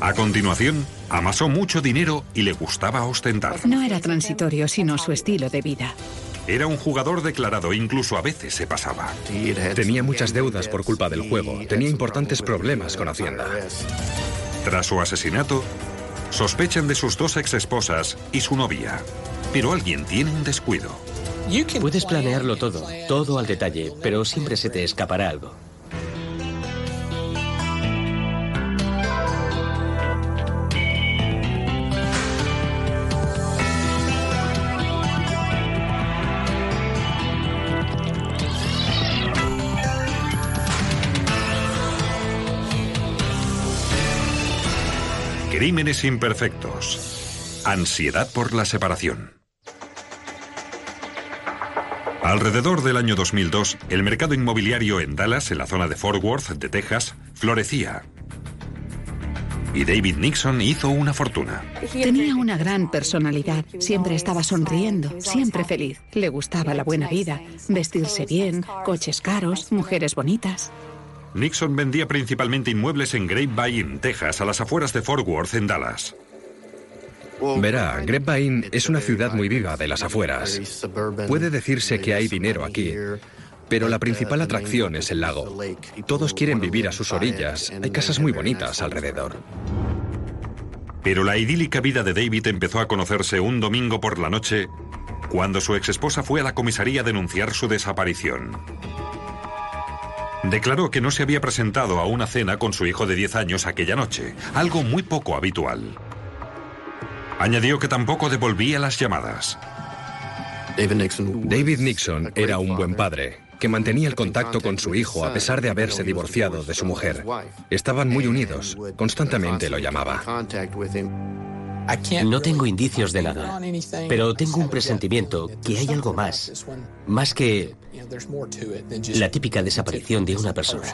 A continuación, amasó mucho dinero y le gustaba ostentar. No era transitorio, sino su estilo de vida. Era un jugador declarado, incluso a veces se pasaba. Tenía muchas deudas por culpa del juego, tenía importantes problemas con Hacienda. Tras su asesinato, sospechan de sus dos exesposas y su novia. Pero alguien tiene un descuido. Puedes planearlo todo, todo al detalle, pero siempre se te escapará algo. Crímenes imperfectos. Ansiedad por la separación. Alrededor del año 2002, el mercado inmobiliario en Dallas, en la zona de Fort Worth, de Texas, florecía. Y David Nixon hizo una fortuna. Tenía una gran personalidad. Siempre estaba sonriendo, siempre feliz. Le gustaba la buena vida, vestirse bien, coches caros, mujeres bonitas. Nixon vendía principalmente inmuebles en Grapevine, Texas, a las afueras de Fort Worth, en Dallas. Verá, Grapevine es una ciudad muy viva de las afueras. Puede decirse que hay dinero aquí, pero la principal atracción es el lago. Todos quieren vivir a sus orillas. Hay casas muy bonitas alrededor. Pero la idílica vida de David empezó a conocerse un domingo por la noche cuando su exesposa fue a la comisaría a denunciar su desaparición. Declaró que no se había presentado a una cena con su hijo de 10 años aquella noche, algo muy poco habitual. Añadió que tampoco devolvía las llamadas. David Nixon era un buen padre, que mantenía el contacto con su hijo a pesar de haberse divorciado de su mujer. Estaban muy unidos, constantemente lo llamaba. No tengo indicios de nada, pero tengo un presentimiento que hay algo más, más que la típica desaparición de una persona.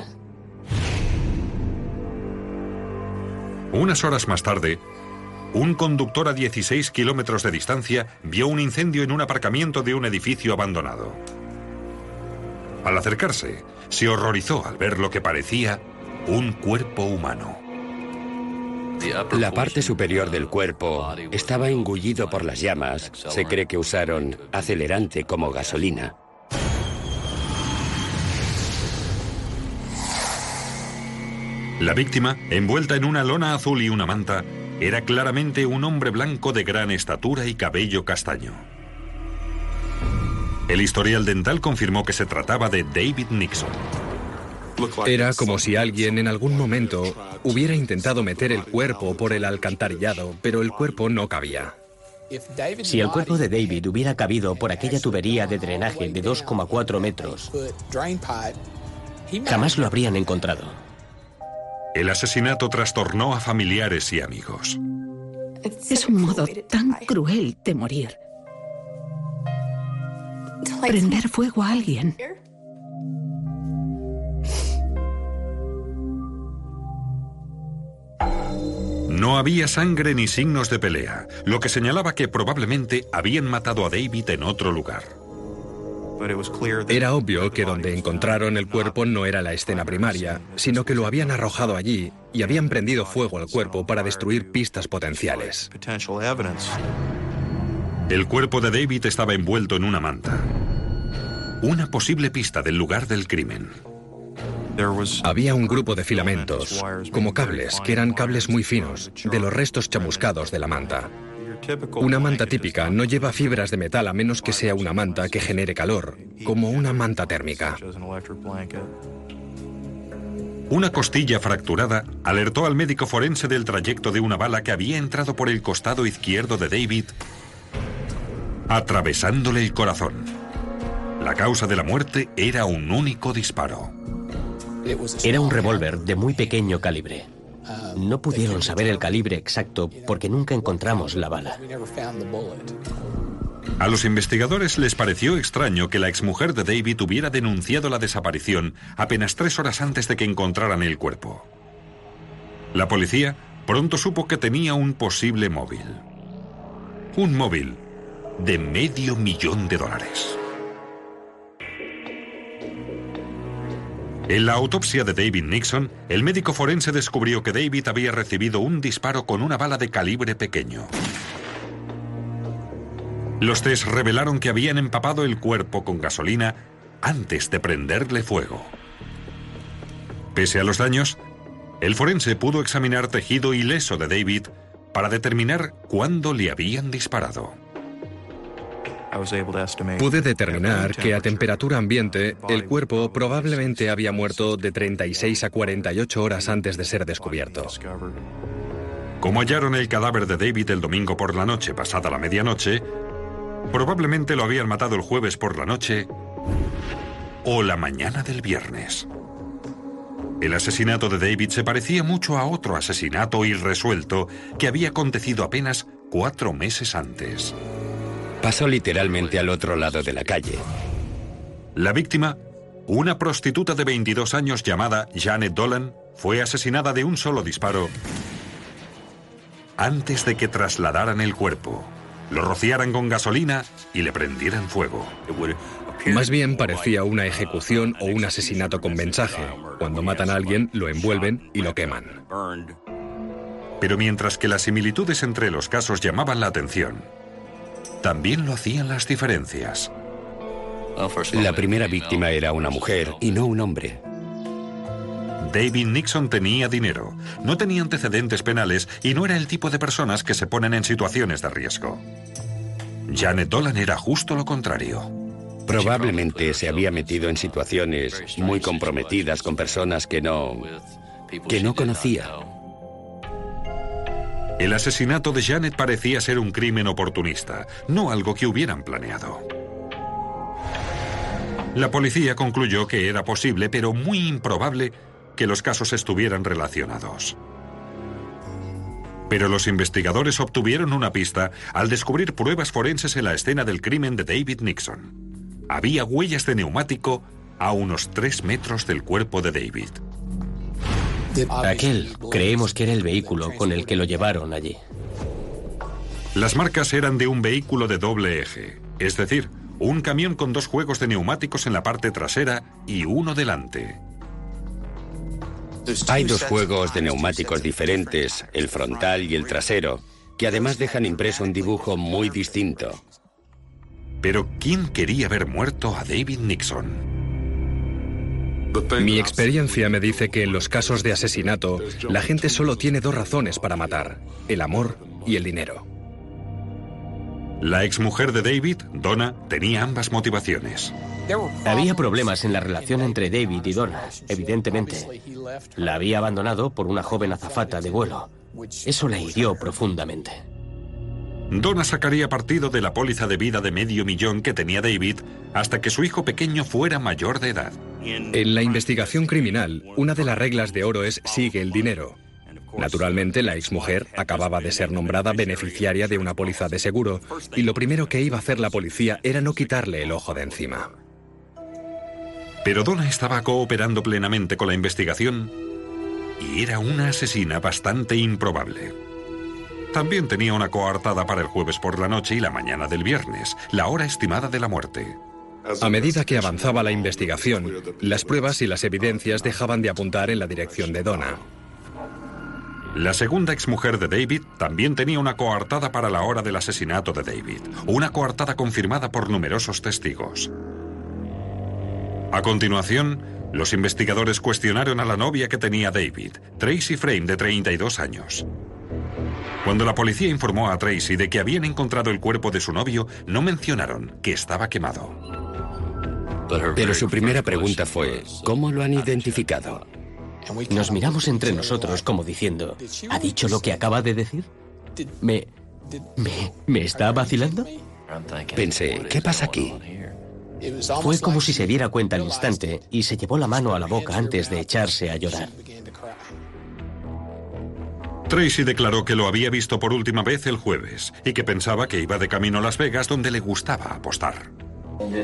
Unas horas más tarde, un conductor a 16 kilómetros de distancia vio un incendio en un aparcamiento de un edificio abandonado. Al acercarse, se horrorizó al ver lo que parecía un cuerpo humano. La parte superior del cuerpo estaba engullido por las llamas. Se cree que usaron acelerante como gasolina. La víctima, envuelta en una lona azul y una manta, era claramente un hombre blanco de gran estatura y cabello castaño. El historial dental confirmó que se trataba de David Nixon. Era como si alguien en algún momento hubiera intentado meter el cuerpo por el alcantarillado, pero el cuerpo no cabía. Si el cuerpo de David hubiera cabido por aquella tubería de drenaje de 2,4 metros, jamás lo habrían encontrado. El asesinato trastornó a familiares y amigos. Es un modo tan cruel de morir. Prender fuego a alguien. No había sangre ni signos de pelea, lo que señalaba que probablemente habían matado a David en otro lugar. Era obvio que donde encontraron el cuerpo no era la escena primaria, sino que lo habían arrojado allí y habían prendido fuego al cuerpo para destruir pistas potenciales. El cuerpo de David estaba envuelto en una manta. Una posible pista del lugar del crimen. Había un grupo de filamentos, como cables, que eran cables muy finos, de los restos chamuscados de la manta. Una manta típica no lleva fibras de metal a menos que sea una manta que genere calor, como una manta térmica. Una costilla fracturada alertó al médico forense del trayecto de una bala que había entrado por el costado izquierdo de David, atravesándole el corazón. La causa de la muerte era un único disparo. Era un revólver de muy pequeño calibre. No pudieron saber el calibre exacto porque nunca encontramos la bala. A los investigadores les pareció extraño que la exmujer de David hubiera denunciado la desaparición apenas tres horas antes de que encontraran el cuerpo. La policía pronto supo que tenía un posible móvil. Un móvil de medio millón de dólares. En la autopsia de David Nixon, el médico forense descubrió que David había recibido un disparo con una bala de calibre pequeño. Los test revelaron que habían empapado el cuerpo con gasolina antes de prenderle fuego. Pese a los daños, el forense pudo examinar tejido ileso de David para determinar cuándo le habían disparado. Pude determinar que a temperatura ambiente el cuerpo probablemente había muerto de 36 a 48 horas antes de ser descubierto. Como hallaron el cadáver de David el domingo por la noche pasada la medianoche, probablemente lo habían matado el jueves por la noche o la mañana del viernes. El asesinato de David se parecía mucho a otro asesinato irresuelto que había acontecido apenas cuatro meses antes. Pasó literalmente al otro lado de la calle. La víctima, una prostituta de 22 años llamada Janet Dolan, fue asesinada de un solo disparo antes de que trasladaran el cuerpo, lo rociaran con gasolina y le prendieran fuego. Más bien parecía una ejecución o un asesinato con mensaje. Cuando matan a alguien, lo envuelven y lo queman. Pero mientras que las similitudes entre los casos llamaban la atención, también lo hacían las diferencias. La primera víctima era una mujer y no un hombre. David Nixon tenía dinero, no tenía antecedentes penales y no era el tipo de personas que se ponen en situaciones de riesgo. Janet Dolan era justo lo contrario. Probablemente se había metido en situaciones muy comprometidas con personas que no que no conocía. El asesinato de Janet parecía ser un crimen oportunista, no algo que hubieran planeado. La policía concluyó que era posible, pero muy improbable, que los casos estuvieran relacionados. Pero los investigadores obtuvieron una pista al descubrir pruebas forenses en la escena del crimen de David Nixon. Había huellas de neumático a unos tres metros del cuerpo de David. Aquel creemos que era el vehículo con el que lo llevaron allí. Las marcas eran de un vehículo de doble eje, es decir, un camión con dos juegos de neumáticos en la parte trasera y uno delante. Hay dos juegos de neumáticos diferentes, el frontal y el trasero, que además dejan impreso un dibujo muy distinto. Pero ¿quién quería ver muerto a David Nixon? Mi experiencia me dice que en los casos de asesinato, la gente solo tiene dos razones para matar, el amor y el dinero. La exmujer de David, Donna, tenía ambas motivaciones. Había problemas en la relación entre David y Donna, evidentemente. La había abandonado por una joven azafata de vuelo. Eso la hirió profundamente. Donna sacaría partido de la póliza de vida de medio millón que tenía David hasta que su hijo pequeño fuera mayor de edad. En la investigación criminal, una de las reglas de oro es sigue el dinero. Naturalmente, la exmujer acababa de ser nombrada beneficiaria de una póliza de seguro y lo primero que iba a hacer la policía era no quitarle el ojo de encima. Pero Donna estaba cooperando plenamente con la investigación y era una asesina bastante improbable. También tenía una coartada para el jueves por la noche y la mañana del viernes, la hora estimada de la muerte. A medida que avanzaba la investigación, las pruebas y las evidencias dejaban de apuntar en la dirección de Donna. La segunda exmujer de David también tenía una coartada para la hora del asesinato de David, una coartada confirmada por numerosos testigos. A continuación, los investigadores cuestionaron a la novia que tenía David, Tracy Frame, de 32 años. Cuando la policía informó a Tracy de que habían encontrado el cuerpo de su novio, no mencionaron que estaba quemado. Pero su primera pregunta fue, ¿cómo lo han identificado? Nos miramos entre nosotros como diciendo, ¿ha dicho lo que acaba de decir? ¿Me... me... me está vacilando? Pensé, ¿qué pasa aquí? Fue como si se diera cuenta al instante y se llevó la mano a la boca antes de echarse a llorar. Tracy declaró que lo había visto por última vez el jueves y que pensaba que iba de camino a Las Vegas donde le gustaba apostar.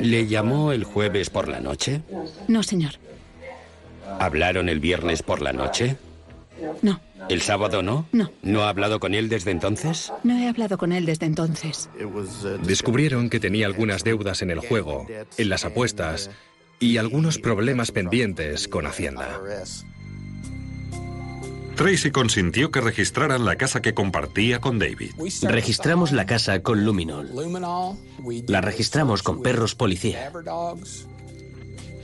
¿Le llamó el jueves por la noche? No, señor. ¿Hablaron el viernes por la noche? No. ¿El sábado no? No. ¿No ha hablado con él desde entonces? No he hablado con él desde entonces. Descubrieron que tenía algunas deudas en el juego, en las apuestas, y algunos problemas pendientes con Hacienda. Tracy consintió que registraran la casa que compartía con David. Registramos la casa con Luminol. La registramos con perros policía.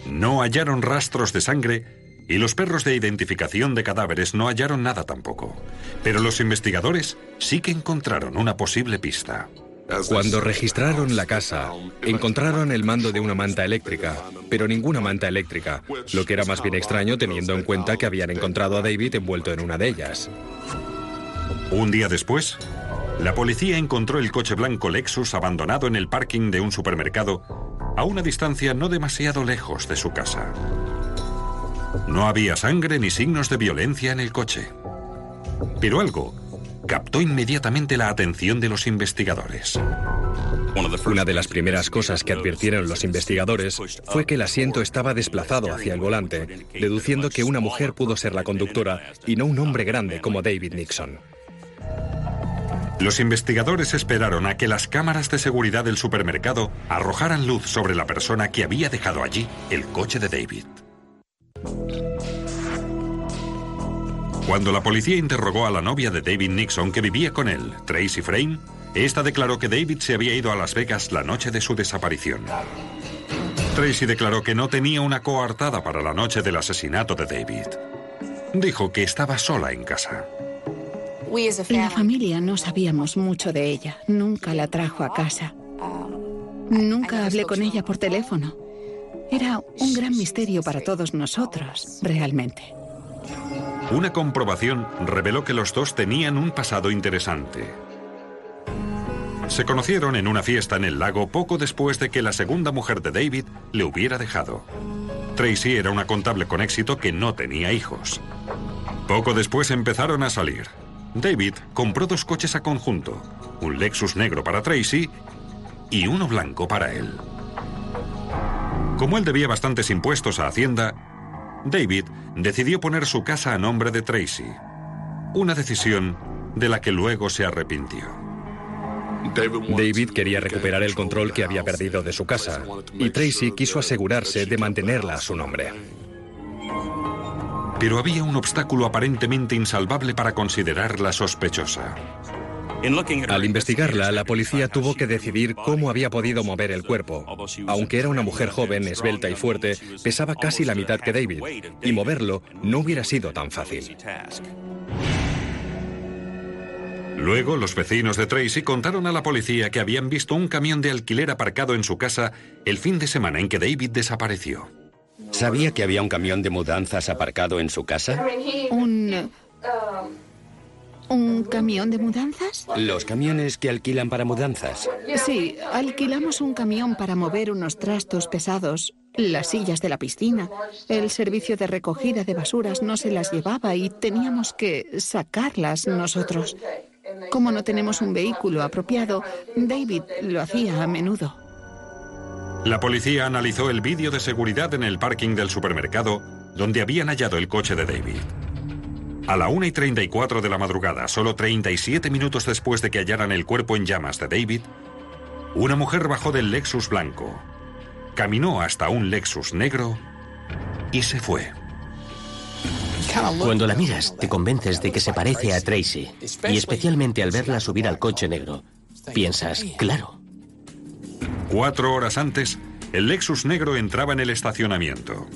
No hallaron rastros de sangre y los perros de identificación de cadáveres no hallaron nada tampoco. Pero los investigadores sí que encontraron una posible pista. Cuando registraron la casa, encontraron el mando de una manta eléctrica, pero ninguna manta eléctrica, lo que era más bien extraño teniendo en cuenta que habían encontrado a David envuelto en una de ellas. Un día después, la policía encontró el coche blanco Lexus abandonado en el parking de un supermercado a una distancia no demasiado lejos de su casa. No había sangre ni signos de violencia en el coche. Pero algo captó inmediatamente la atención de los investigadores. Una de las primeras cosas que advirtieron los investigadores fue que el asiento estaba desplazado hacia el volante, deduciendo que una mujer pudo ser la conductora y no un hombre grande como David Nixon. Los investigadores esperaron a que las cámaras de seguridad del supermercado arrojaran luz sobre la persona que había dejado allí el coche de David. Cuando la policía interrogó a la novia de David Nixon que vivía con él, Tracy Frame, esta declaró que David se había ido a Las Vegas la noche de su desaparición. Tracy declaró que no tenía una coartada para la noche del asesinato de David. Dijo que estaba sola en casa. La familia no sabíamos mucho de ella. Nunca la trajo a casa. Nunca hablé con ella por teléfono. Era un gran misterio para todos nosotros, realmente. Una comprobación reveló que los dos tenían un pasado interesante. Se conocieron en una fiesta en el lago poco después de que la segunda mujer de David le hubiera dejado. Tracy era una contable con éxito que no tenía hijos. Poco después empezaron a salir. David compró dos coches a conjunto, un Lexus negro para Tracy y uno blanco para él. Como él debía bastantes impuestos a Hacienda, David decidió poner su casa a nombre de Tracy. Una decisión de la que luego se arrepintió. David quería recuperar el control que había perdido de su casa y Tracy quiso asegurarse de mantenerla a su nombre. Pero había un obstáculo aparentemente insalvable para considerarla sospechosa. Al investigarla, la policía tuvo que decidir cómo había podido mover el cuerpo. Aunque era una mujer joven, esbelta y fuerte, pesaba casi la mitad que David, y moverlo no hubiera sido tan fácil. Luego, los vecinos de Tracy contaron a la policía que habían visto un camión de alquiler aparcado en su casa el fin de semana en que David desapareció. ¿Sabía que había un camión de mudanzas aparcado en su casa? Un... ¿Un camión de mudanzas? Los camiones que alquilan para mudanzas. Sí, alquilamos un camión para mover unos trastos pesados, las sillas de la piscina. El servicio de recogida de basuras no se las llevaba y teníamos que sacarlas nosotros. Como no tenemos un vehículo apropiado, David lo hacía a menudo. La policía analizó el vídeo de seguridad en el parking del supermercado donde habían hallado el coche de David. A la 1 y 34 de la madrugada, solo 37 minutos después de que hallaran el cuerpo en llamas de David, una mujer bajó del Lexus blanco, caminó hasta un Lexus negro y se fue. Cuando la miras, te convences de que se parece a Tracy, y especialmente al verla subir al coche negro. Piensas, claro. Cuatro horas antes, el Lexus negro entraba en el estacionamiento.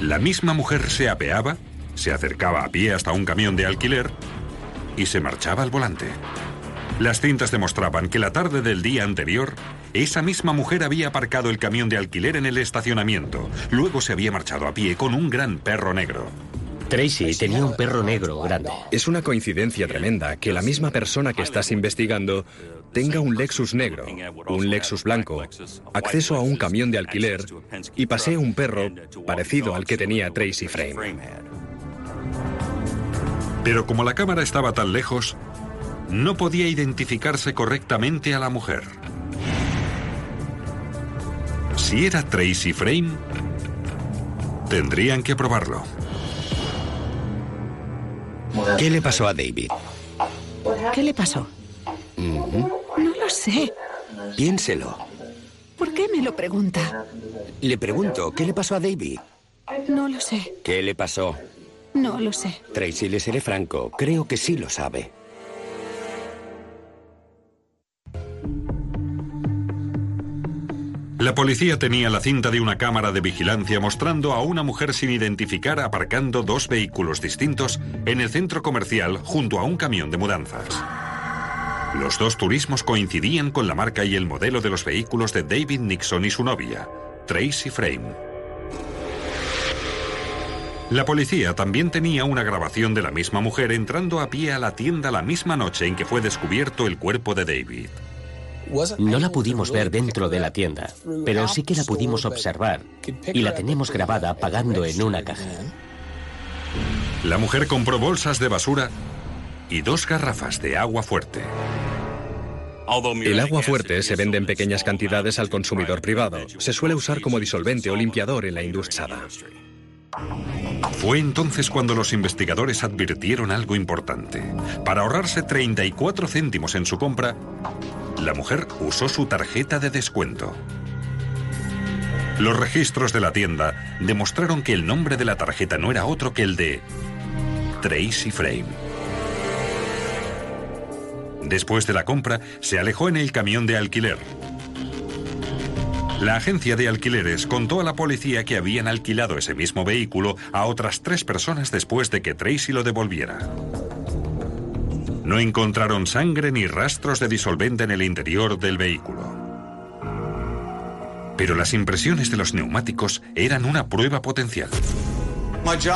La misma mujer se apeaba se acercaba a pie hasta un camión de alquiler y se marchaba al volante. Las cintas demostraban que la tarde del día anterior, esa misma mujer había aparcado el camión de alquiler en el estacionamiento. Luego se había marchado a pie con un gran perro negro. Tracy tenía un perro negro grande. Es una coincidencia tremenda que la misma persona que estás investigando tenga un Lexus negro, un Lexus blanco, acceso a un camión de alquiler y pasee un perro parecido al que tenía Tracy Frame. Pero como la cámara estaba tan lejos, no podía identificarse correctamente a la mujer. Si era Tracy Frame, tendrían que probarlo. ¿Qué le pasó a David? ¿Qué le pasó? No lo sé. Piénselo. ¿Por qué me lo pregunta? Le pregunto, ¿qué le pasó a David? No lo sé. ¿Qué le pasó? No lo sé. Tracy, le seré franco. Creo que sí lo sabe. La policía tenía la cinta de una cámara de vigilancia mostrando a una mujer sin identificar aparcando dos vehículos distintos en el centro comercial junto a un camión de mudanzas. Los dos turismos coincidían con la marca y el modelo de los vehículos de David Nixon y su novia, Tracy Frame. La policía también tenía una grabación de la misma mujer entrando a pie a la tienda la misma noche en que fue descubierto el cuerpo de David. No la pudimos ver dentro de la tienda, pero sí que la pudimos observar y la tenemos grabada pagando en una caja. La mujer compró bolsas de basura y dos garrafas de agua fuerte. El agua fuerte se vende en pequeñas cantidades al consumidor privado. Se suele usar como disolvente o limpiador en la industria. Fue entonces cuando los investigadores advirtieron algo importante. Para ahorrarse 34 céntimos en su compra, la mujer usó su tarjeta de descuento. Los registros de la tienda demostraron que el nombre de la tarjeta no era otro que el de Tracy Frame. Después de la compra, se alejó en el camión de alquiler. La agencia de alquileres contó a la policía que habían alquilado ese mismo vehículo a otras tres personas después de que Tracy lo devolviera. No encontraron sangre ni rastros de disolvente en el interior del vehículo. Pero las impresiones de los neumáticos eran una prueba potencial.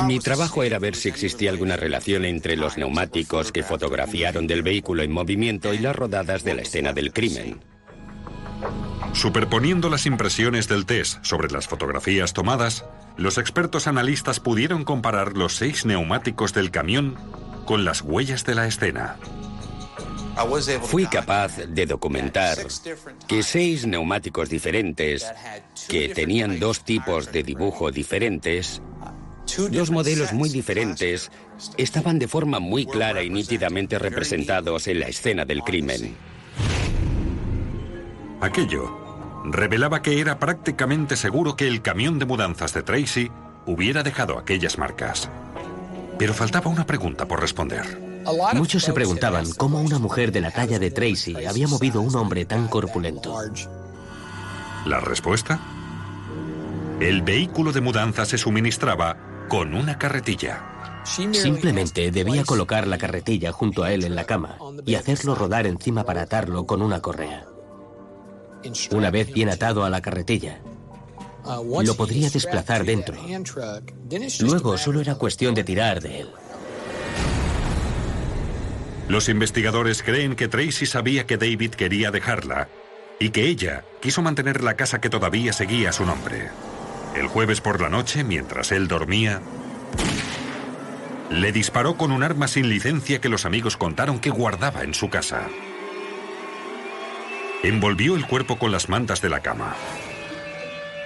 Mi trabajo era ver si existía alguna relación entre los neumáticos que fotografiaron del vehículo en movimiento y las rodadas de la escena del crimen. Superponiendo las impresiones del test sobre las fotografías tomadas, los expertos analistas pudieron comparar los seis neumáticos del camión con las huellas de la escena. Fui capaz de documentar que seis neumáticos diferentes, que tenían dos tipos de dibujo diferentes, dos modelos muy diferentes, estaban de forma muy clara y nítidamente representados en la escena del crimen. Aquello revelaba que era prácticamente seguro que el camión de mudanzas de Tracy hubiera dejado aquellas marcas. Pero faltaba una pregunta por responder. Muchos se preguntaban cómo una mujer de la talla de Tracy había movido a un hombre tan corpulento. ¿La respuesta? El vehículo de mudanza se suministraba con una carretilla. Simplemente debía colocar la carretilla junto a él en la cama y hacerlo rodar encima para atarlo con una correa. Una vez bien atado a la carretilla, lo podría desplazar dentro. Luego solo era cuestión de tirar de él. Los investigadores creen que Tracy sabía que David quería dejarla y que ella quiso mantener la casa que todavía seguía su nombre. El jueves por la noche, mientras él dormía, le disparó con un arma sin licencia que los amigos contaron que guardaba en su casa. Envolvió el cuerpo con las mantas de la cama.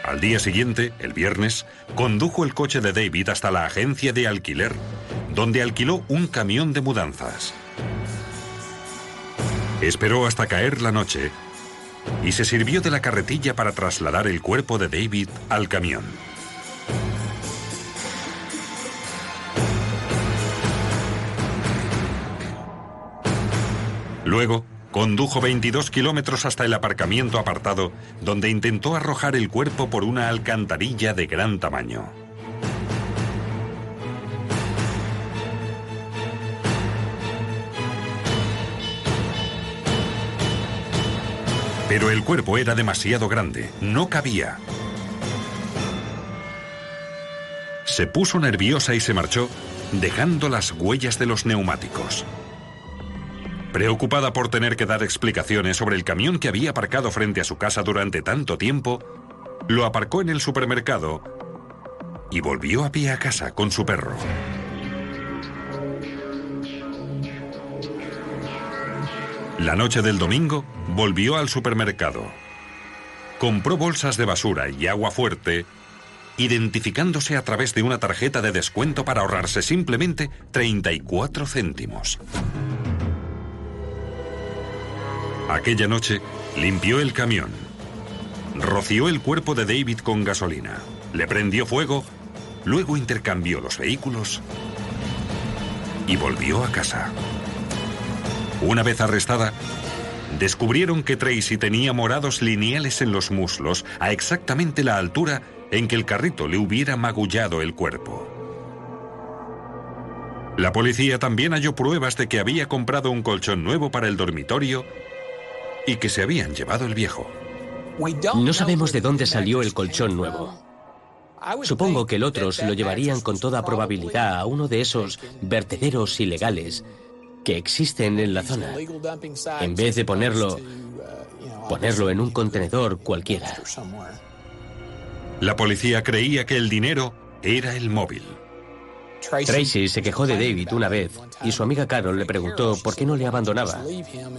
Al día siguiente, el viernes, condujo el coche de David hasta la agencia de alquiler, donde alquiló un camión de mudanzas. Esperó hasta caer la noche y se sirvió de la carretilla para trasladar el cuerpo de David al camión. Luego, Condujo 22 kilómetros hasta el aparcamiento apartado, donde intentó arrojar el cuerpo por una alcantarilla de gran tamaño. Pero el cuerpo era demasiado grande, no cabía. Se puso nerviosa y se marchó, dejando las huellas de los neumáticos. Preocupada por tener que dar explicaciones sobre el camión que había aparcado frente a su casa durante tanto tiempo, lo aparcó en el supermercado y volvió a pie a casa con su perro. La noche del domingo volvió al supermercado. Compró bolsas de basura y agua fuerte, identificándose a través de una tarjeta de descuento para ahorrarse simplemente 34 céntimos. Aquella noche limpió el camión. roció el cuerpo de David con gasolina, le prendió fuego, luego intercambió los vehículos y volvió a casa. Una vez arrestada, descubrieron que Tracy tenía morados lineales en los muslos a exactamente la altura en que el carrito le hubiera magullado el cuerpo. La policía también halló pruebas de que había comprado un colchón nuevo para el dormitorio y que se habían llevado el viejo. No sabemos de dónde salió el colchón nuevo. Supongo que el otro se lo llevarían con toda probabilidad a uno de esos vertederos ilegales que existen en la zona, en vez de ponerlo, ponerlo en un contenedor cualquiera. La policía creía que el dinero era el móvil. Tracy se quejó de David una vez y su amiga Carol le preguntó por qué no le abandonaba,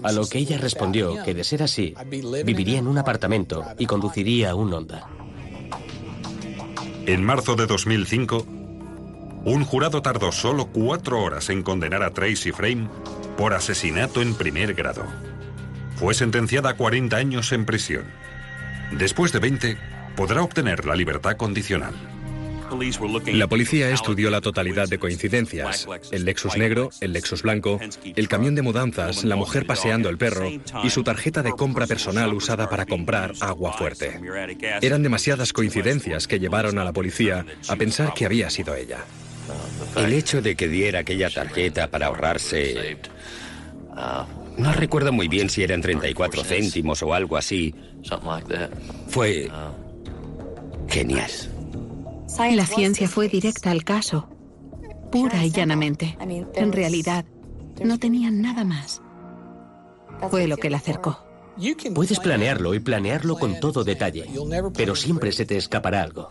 a lo que ella respondió que de ser así, viviría en un apartamento y conduciría un Honda. En marzo de 2005, un jurado tardó solo cuatro horas en condenar a Tracy Frame por asesinato en primer grado. Fue sentenciada a 40 años en prisión. Después de 20, podrá obtener la libertad condicional. La policía estudió la totalidad de coincidencias. El Lexus negro, el Lexus blanco, el camión de mudanzas, la mujer paseando el perro y su tarjeta de compra personal usada para comprar agua fuerte. Eran demasiadas coincidencias que llevaron a la policía a pensar que había sido ella. El hecho de que diera aquella tarjeta para ahorrarse... No recuerdo muy bien si eran 34 céntimos o algo así. Fue genial. La ciencia fue directa al caso, pura y llanamente. En realidad, no tenían nada más. Fue lo que la acercó. Puedes planearlo y planearlo con todo detalle, pero siempre se te escapará algo.